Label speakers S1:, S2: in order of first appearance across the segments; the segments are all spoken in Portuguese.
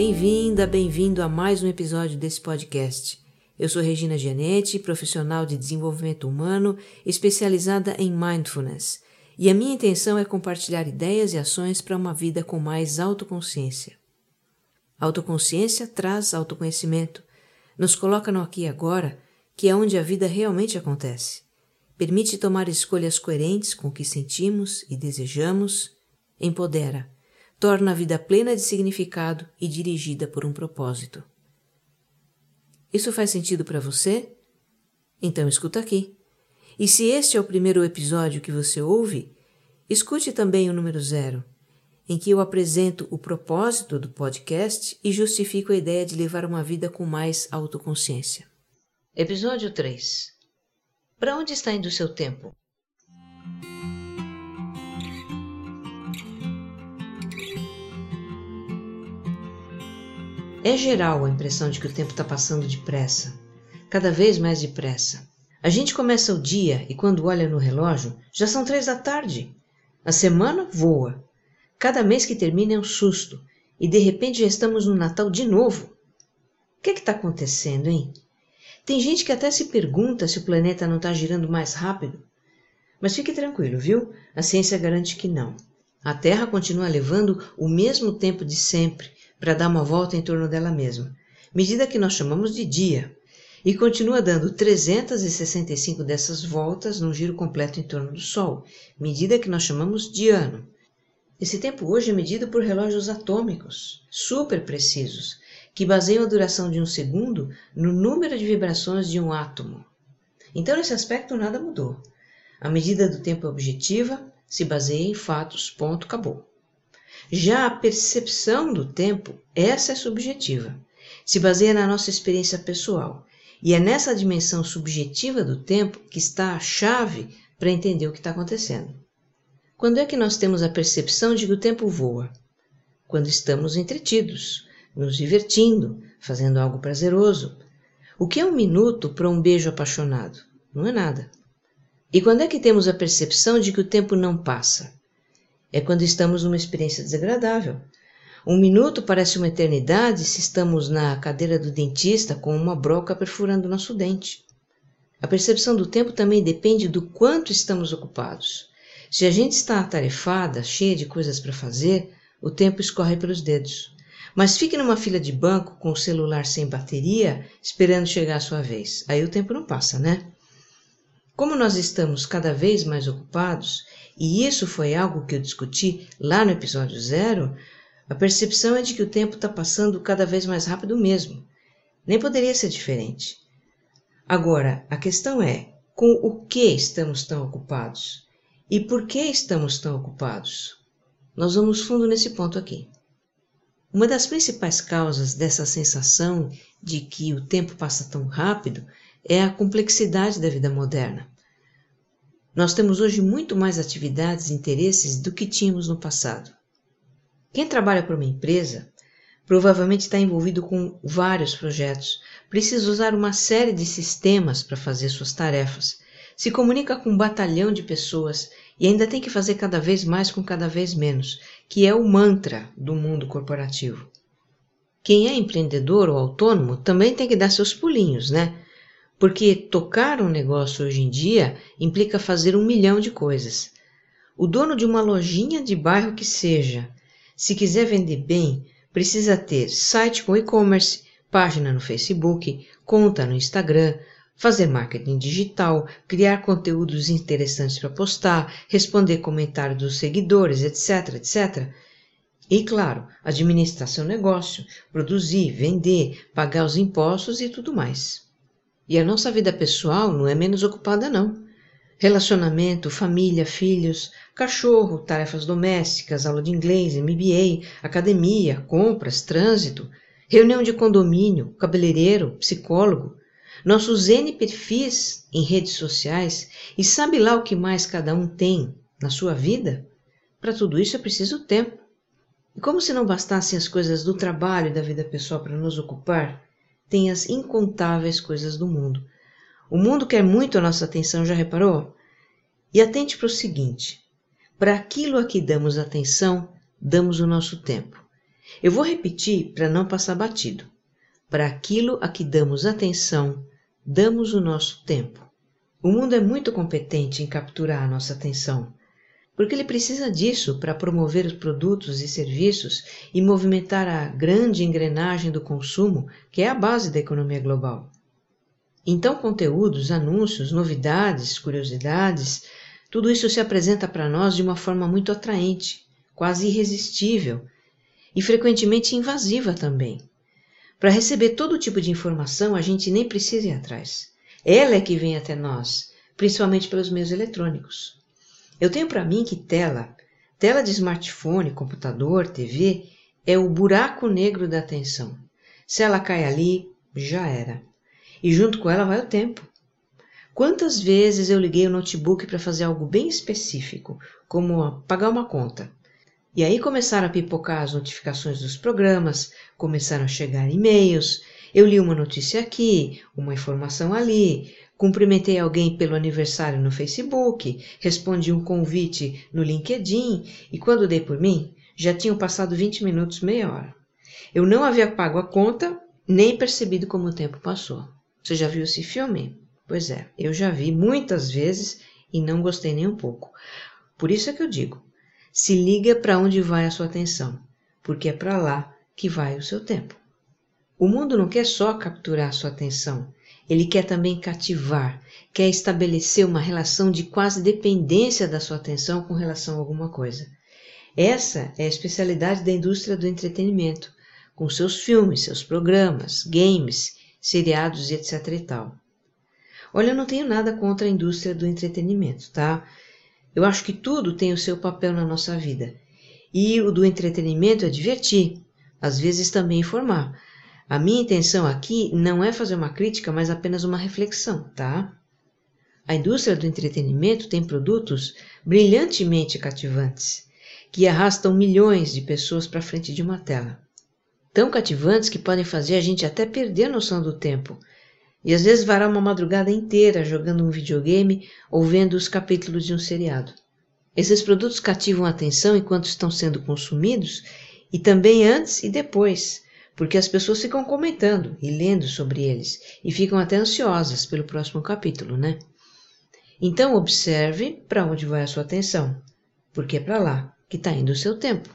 S1: Bem-vinda, bem-vindo a mais um episódio desse podcast. Eu sou Regina Gianetti, profissional de desenvolvimento humano especializada em mindfulness, e a minha intenção é compartilhar ideias e ações para uma vida com mais autoconsciência. Autoconsciência traz autoconhecimento, nos coloca no aqui e agora, que é onde a vida realmente acontece. Permite tomar escolhas coerentes com o que sentimos e desejamos, empodera torna a vida plena de significado e dirigida por um propósito. Isso faz sentido para você? Então escuta aqui. E se este é o primeiro episódio que você ouve, escute também o número zero, em que eu apresento o propósito do podcast e justifico a ideia de levar uma vida com mais autoconsciência. Episódio 3 Para onde está indo o seu tempo? É geral a impressão de que o tempo está passando depressa, cada vez mais depressa. A gente começa o dia e quando olha no relógio, já são três da tarde. A semana voa. Cada mês que termina é um susto e de repente já estamos no Natal de novo. O que é está acontecendo, hein? Tem gente que até se pergunta se o planeta não está girando mais rápido. Mas fique tranquilo, viu? A ciência garante que não. A Terra continua levando o mesmo tempo de sempre para dar uma volta em torno dela mesma, medida que nós chamamos de dia, e continua dando 365 dessas voltas num giro completo em torno do Sol, medida que nós chamamos de ano. Esse tempo hoje é medido por relógios atômicos, super precisos, que baseiam a duração de um segundo no número de vibrações de um átomo. Então, nesse aspecto, nada mudou. A medida do tempo objetiva, se baseia em fatos, ponto, acabou. Já a percepção do tempo, essa é subjetiva. Se baseia na nossa experiência pessoal. E é nessa dimensão subjetiva do tempo que está a chave para entender o que está acontecendo. Quando é que nós temos a percepção de que o tempo voa? Quando estamos entretidos, nos divertindo, fazendo algo prazeroso. O que é um minuto para um beijo apaixonado? Não é nada. E quando é que temos a percepção de que o tempo não passa? É quando estamos numa experiência desagradável. Um minuto parece uma eternidade se estamos na cadeira do dentista com uma broca perfurando nosso dente. A percepção do tempo também depende do quanto estamos ocupados. Se a gente está atarefada, cheia de coisas para fazer, o tempo escorre pelos dedos. Mas fique numa fila de banco com o celular sem bateria, esperando chegar a sua vez. Aí o tempo não passa, né? Como nós estamos cada vez mais ocupados, e isso foi algo que eu discuti lá no episódio zero, a percepção é de que o tempo está passando cada vez mais rápido mesmo. Nem poderia ser diferente. Agora, a questão é: com o que estamos tão ocupados? E por que estamos tão ocupados? Nós vamos fundo nesse ponto aqui. Uma das principais causas dessa sensação de que o tempo passa tão rápido é a complexidade da vida moderna. Nós temos hoje muito mais atividades e interesses do que tínhamos no passado. Quem trabalha para uma empresa provavelmente está envolvido com vários projetos, precisa usar uma série de sistemas para fazer suas tarefas, se comunica com um batalhão de pessoas e ainda tem que fazer cada vez mais com cada vez menos, que é o mantra do mundo corporativo. Quem é empreendedor ou autônomo também tem que dar seus pulinhos, né? Porque tocar um negócio hoje em dia implica fazer um milhão de coisas. O dono de uma lojinha de bairro que seja, se quiser vender bem, precisa ter site com e-commerce, página no Facebook, conta no Instagram, fazer marketing digital, criar conteúdos interessantes para postar, responder comentários dos seguidores, etc, etc. E, claro, administrar seu negócio, produzir, vender, pagar os impostos e tudo mais. E a nossa vida pessoal não é menos ocupada, não. Relacionamento, família, filhos, cachorro, tarefas domésticas, aula de inglês, MBA, academia, compras, trânsito, reunião de condomínio, cabeleireiro, psicólogo, nossos N perfis em redes sociais e sabe lá o que mais cada um tem na sua vida? Para tudo isso é preciso tempo. E como se não bastassem as coisas do trabalho e da vida pessoal para nos ocupar, tem as incontáveis coisas do mundo. O mundo quer muito a nossa atenção, já reparou? E atente para o seguinte: para aquilo a que damos atenção, damos o nosso tempo. Eu vou repetir para não passar batido. Para aquilo a que damos atenção, damos o nosso tempo. O mundo é muito competente em capturar a nossa atenção, porque ele precisa disso para promover os produtos e serviços e movimentar a grande engrenagem do consumo, que é a base da economia global. Então, conteúdos, anúncios, novidades, curiosidades, tudo isso se apresenta para nós de uma forma muito atraente, quase irresistível e frequentemente invasiva também. Para receber todo tipo de informação, a gente nem precisa ir atrás. Ela é que vem até nós, principalmente pelos meios eletrônicos. Eu tenho para mim que tela, tela de smartphone, computador, TV, é o buraco negro da atenção. Se ela cai ali, já era. E junto com ela vai o tempo. Quantas vezes eu liguei o notebook para fazer algo bem específico, como pagar uma conta? E aí começaram a pipocar as notificações dos programas, começaram a chegar e-mails, eu li uma notícia aqui, uma informação ali, Cumprimentei alguém pelo aniversário no Facebook, respondi um convite no LinkedIn e quando dei por mim, já tinham passado 20 minutos, meia hora. Eu não havia pago a conta, nem percebido como o tempo passou. Você já viu esse filme? Pois é, eu já vi muitas vezes e não gostei nem um pouco. Por isso é que eu digo: se liga para onde vai a sua atenção, porque é para lá que vai o seu tempo. O mundo não quer só capturar sua atenção, ele quer também cativar, quer estabelecer uma relação de quase dependência da sua atenção com relação a alguma coisa. Essa é a especialidade da indústria do entretenimento, com seus filmes, seus programas, games, seriados e etc e tal. Olha, eu não tenho nada contra a indústria do entretenimento, tá? Eu acho que tudo tem o seu papel na nossa vida. E o do entretenimento é divertir, às vezes também informar, a minha intenção aqui não é fazer uma crítica, mas apenas uma reflexão, tá? A indústria do entretenimento tem produtos brilhantemente cativantes, que arrastam milhões de pessoas para frente de uma tela. Tão cativantes que podem fazer a gente até perder a noção do tempo, e às vezes varar uma madrugada inteira jogando um videogame ou vendo os capítulos de um seriado. Esses produtos cativam a atenção enquanto estão sendo consumidos e também antes e depois porque as pessoas ficam comentando e lendo sobre eles e ficam até ansiosas pelo próximo capítulo, né? Então observe para onde vai a sua atenção, porque é para lá que está indo o seu tempo.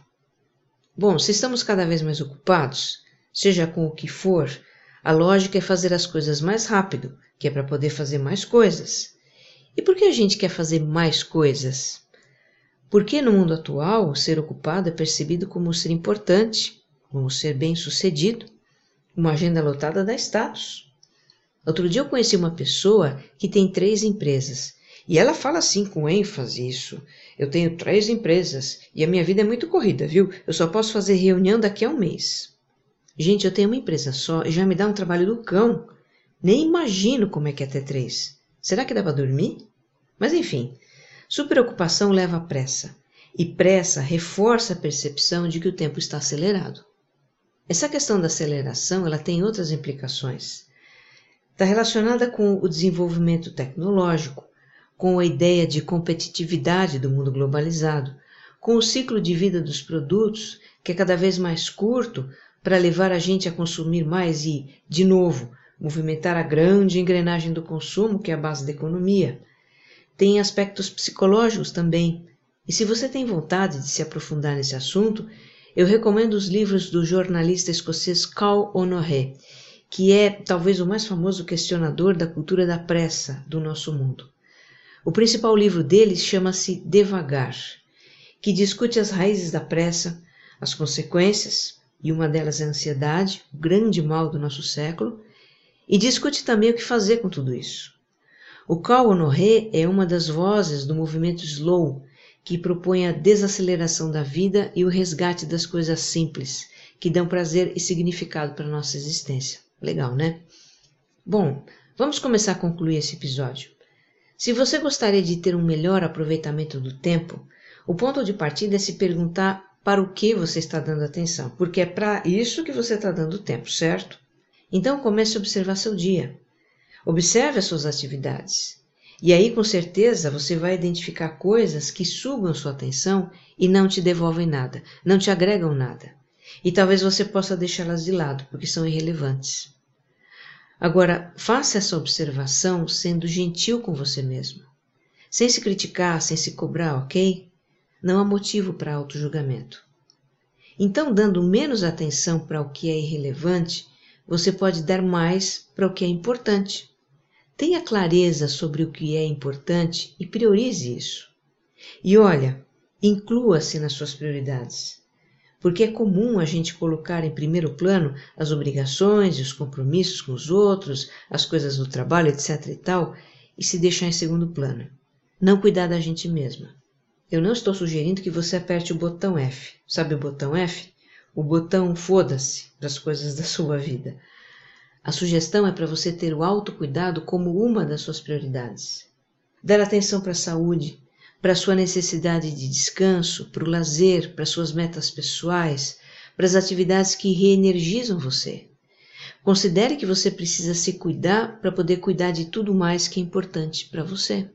S1: Bom, se estamos cada vez mais ocupados, seja com o que for, a lógica é fazer as coisas mais rápido, que é para poder fazer mais coisas. E por que a gente quer fazer mais coisas? Porque no mundo atual, ser ocupado é percebido como ser importante como ser bem-sucedido, uma agenda lotada dá status. Outro dia eu conheci uma pessoa que tem três empresas e ela fala assim com ênfase isso. Eu tenho três empresas e a minha vida é muito corrida, viu? Eu só posso fazer reunião daqui a um mês. Gente, eu tenho uma empresa só e já me dá um trabalho do cão. Nem imagino como é que é ter três. Será que dá para dormir? Mas enfim, superocupação leva pressa. E pressa reforça a percepção de que o tempo está acelerado. Essa questão da aceleração ela tem outras implicações. Está relacionada com o desenvolvimento tecnológico, com a ideia de competitividade do mundo globalizado, com o ciclo de vida dos produtos, que é cada vez mais curto para levar a gente a consumir mais e, de novo, movimentar a grande engrenagem do consumo, que é a base da economia. Tem aspectos psicológicos também. E se você tem vontade de se aprofundar nesse assunto, eu recomendo os livros do jornalista escocês Cal Honoré, que é talvez o mais famoso questionador da cultura da pressa do nosso mundo. O principal livro dele chama-se Devagar, que discute as raízes da pressa, as consequências, e uma delas é a ansiedade, o grande mal do nosso século, e discute também o que fazer com tudo isso. O Cal Honoré é uma das vozes do movimento Slow, que propõe a desaceleração da vida e o resgate das coisas simples, que dão prazer e significado para a nossa existência. Legal, né? Bom, vamos começar a concluir esse episódio. Se você gostaria de ter um melhor aproveitamento do tempo, o ponto de partida é se perguntar para o que você está dando atenção, porque é para isso que você está dando tempo, certo? Então comece a observar seu dia. Observe as suas atividades. E aí, com certeza, você vai identificar coisas que sugam sua atenção e não te devolvem nada, não te agregam nada. E talvez você possa deixá-las de lado, porque são irrelevantes. Agora, faça essa observação sendo gentil com você mesmo. Sem se criticar, sem se cobrar, ok? Não há motivo para auto-julgamento. Então, dando menos atenção para o que é irrelevante, você pode dar mais para o que é importante. Tenha clareza sobre o que é importante e priorize isso. E olha, inclua-se nas suas prioridades. Porque é comum a gente colocar em primeiro plano as obrigações e os compromissos com os outros, as coisas do trabalho, etc e tal, e se deixar em segundo plano. Não cuidar da gente mesma. Eu não estou sugerindo que você aperte o botão F. Sabe o botão F? O botão foda-se para as coisas da sua vida. A sugestão é para você ter o autocuidado como uma das suas prioridades. Dar atenção para a saúde, para a sua necessidade de descanso, para o lazer, para suas metas pessoais, para as atividades que reenergizam você. Considere que você precisa se cuidar para poder cuidar de tudo mais que é importante para você.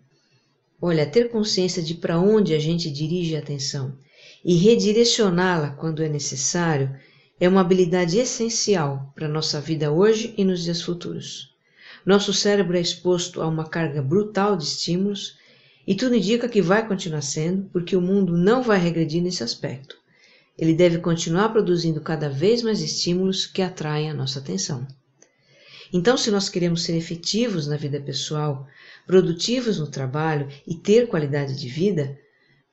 S1: Olha, ter consciência de para onde a gente dirige a atenção e redirecioná-la quando é necessário é uma habilidade essencial para nossa vida hoje e nos dias futuros. Nosso cérebro é exposto a uma carga brutal de estímulos e tudo indica que vai continuar sendo, porque o mundo não vai regredir nesse aspecto. Ele deve continuar produzindo cada vez mais estímulos que atraem a nossa atenção. Então, se nós queremos ser efetivos na vida pessoal, produtivos no trabalho e ter qualidade de vida,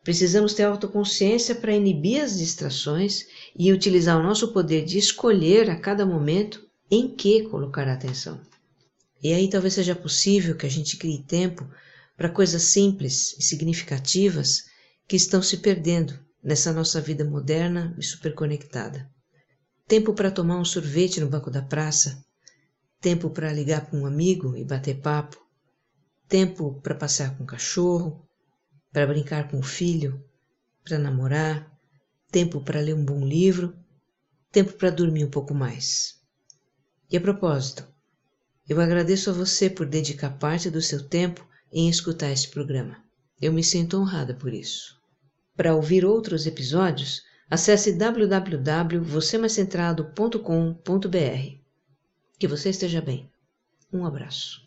S1: precisamos ter autoconsciência para inibir as distrações e utilizar o nosso poder de escolher a cada momento em que colocar atenção. E aí talvez seja possível que a gente crie tempo para coisas simples e significativas que estão se perdendo nessa nossa vida moderna e superconectada. Tempo para tomar um sorvete no banco da praça, tempo para ligar para um amigo e bater papo, tempo para passear com o cachorro, para brincar com o filho, para namorar, tempo para ler um bom livro, tempo para dormir um pouco mais. E a propósito, eu agradeço a você por dedicar parte do seu tempo em escutar este programa. Eu me sinto honrada por isso. Para ouvir outros episódios, acesse www.vocêmaiscentrado.com.br. Que você esteja bem. Um abraço.